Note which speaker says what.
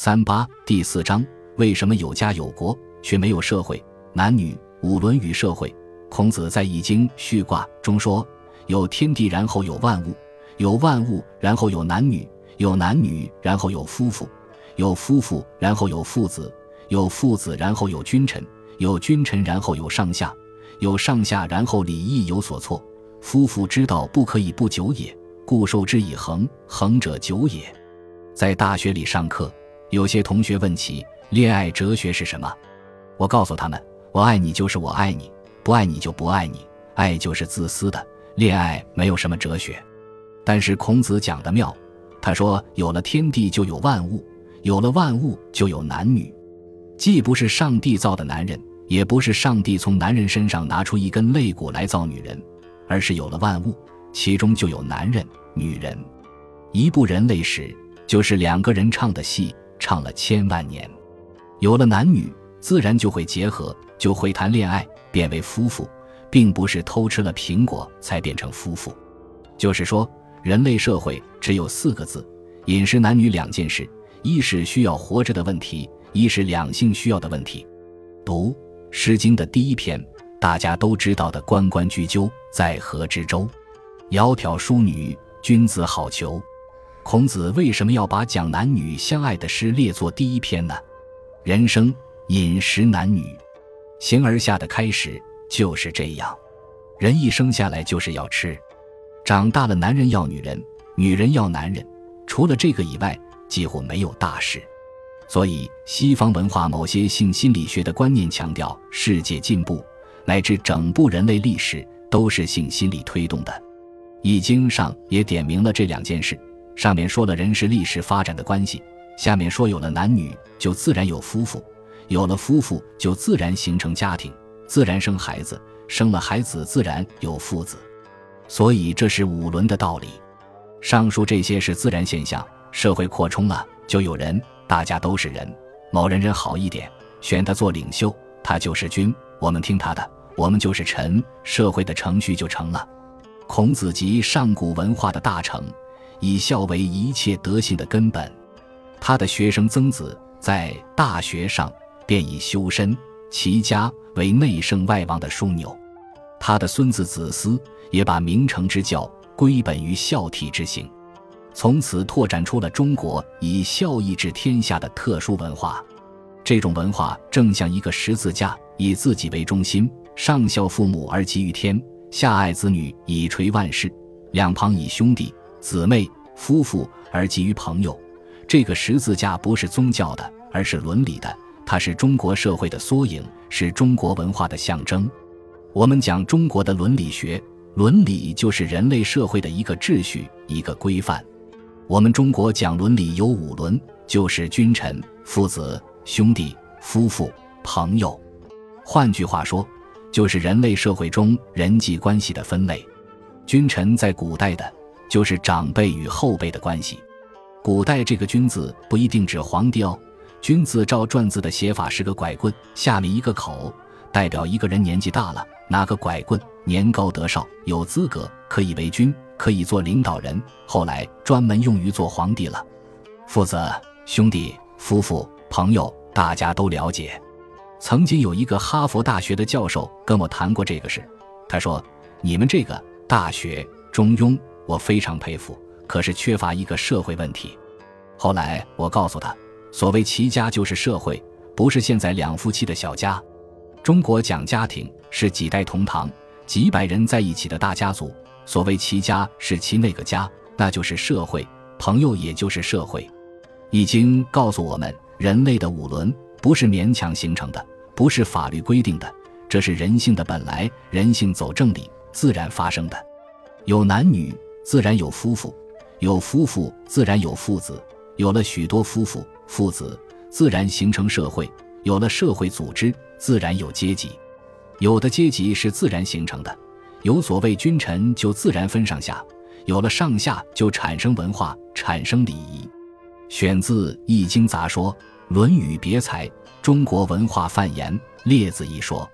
Speaker 1: 三八第四章：为什么有家有国却没有社会？男女五伦与社会。孔子在《易经》序卦中说：“有天地，然后有万物；有万物，然后有男女；有男女，然后有夫妇；有夫妇，然后有父子；有父子，然后有君臣；有君臣，然后有上下；有上下，然后礼义有所措。夫妇之道，不可以不久也，故受之以恒。恒者久也。”在大学里上课。有些同学问起恋爱哲学是什么，我告诉他们：我爱你就是我爱你，不爱你就不爱你，爱就是自私的，恋爱没有什么哲学。但是孔子讲的妙，他说有了天地就有万物，有了万物就有男女，既不是上帝造的男人，也不是上帝从男人身上拿出一根肋骨来造女人，而是有了万物，其中就有男人、女人。一部人类史就是两个人唱的戏。唱了千万年，有了男女，自然就会结合，就会谈恋爱，变为夫妇，并不是偷吃了苹果才变成夫妇。就是说，人类社会只有四个字：饮食男女两件事，一是需要活着的问题，一是两性需要的问题。读《诗经》的第一篇，大家都知道的“关关雎鸠，在河之洲”，窈窕淑女，君子好逑。孔子为什么要把讲男女相爱的诗列作第一篇呢？人生饮食男女，形而下的开始就是这样。人一生下来就是要吃，长大了男人要女人，女人要男人，除了这个以外几乎没有大事。所以西方文化某些性心理学的观念强调世界进步，乃至整部人类历史都是性心理推动的。《易经》上也点明了这两件事。上面说了人是历史发展的关系，下面说有了男女就自然有夫妇，有了夫妇就自然形成家庭，自然生孩子，生了孩子自然有父子，所以这是五伦的道理。上述这些是自然现象，社会扩充了就有人，大家都是人，某人人好一点，选他做领袖，他就是君，我们听他的，我们就是臣，社会的程序就成了。孔子及上古文化的大成。以孝为一切德性的根本，他的学生曾子在《大学》上便以修身齐家为内圣外王的枢纽，他的孙子子思也把明成之教归本于孝悌之行，从此拓展出了中国以孝义治天下的特殊文化。这种文化正像一个十字架，以自己为中心，上孝父母而集于天，下爱子女以垂万世，两旁以兄弟。姊妹、夫妇而基于朋友，这个十字架不是宗教的，而是伦理的。它是中国社会的缩影，是中国文化的象征。我们讲中国的伦理学，伦理就是人类社会的一个秩序、一个规范。我们中国讲伦理有五伦，就是君臣、父子、兄弟、夫妇、朋友。换句话说，就是人类社会中人际关系的分类。君臣在古代的。就是长辈与后辈的关系。古代这个“君”字不一定指皇帝哦，“君”字照篆字的写法是个拐棍，下面一个口，代表一个人年纪大了，拿个拐棍，年高德少，有资格可以为君，可以做领导人。后来专门用于做皇帝了。父子、兄弟、夫妇、朋友，大家都了解。曾经有一个哈佛大学的教授跟我谈过这个事，他说：“你们这个大学中庸。”我非常佩服，可是缺乏一个社会问题。后来我告诉他，所谓齐家就是社会，不是现在两夫妻的小家。中国讲家庭是几代同堂、几百人在一起的大家族。所谓齐家是齐那个家，那就是社会，朋友也就是社会。已经告诉我们，人类的五伦不是勉强形成的，不是法律规定的，这是人性的本来，人性走正理，自然发生的。有男女。自然有夫妇，有夫妇自然有父子，有了许多夫妇、父子，自然形成社会，有了社会组织，自然有阶级，有的阶级是自然形成的，有所谓君臣，就自然分上下，有了上下，就产生文化，产生礼仪。选自《易经杂说》《论语别裁》，中国文化范言列子一说。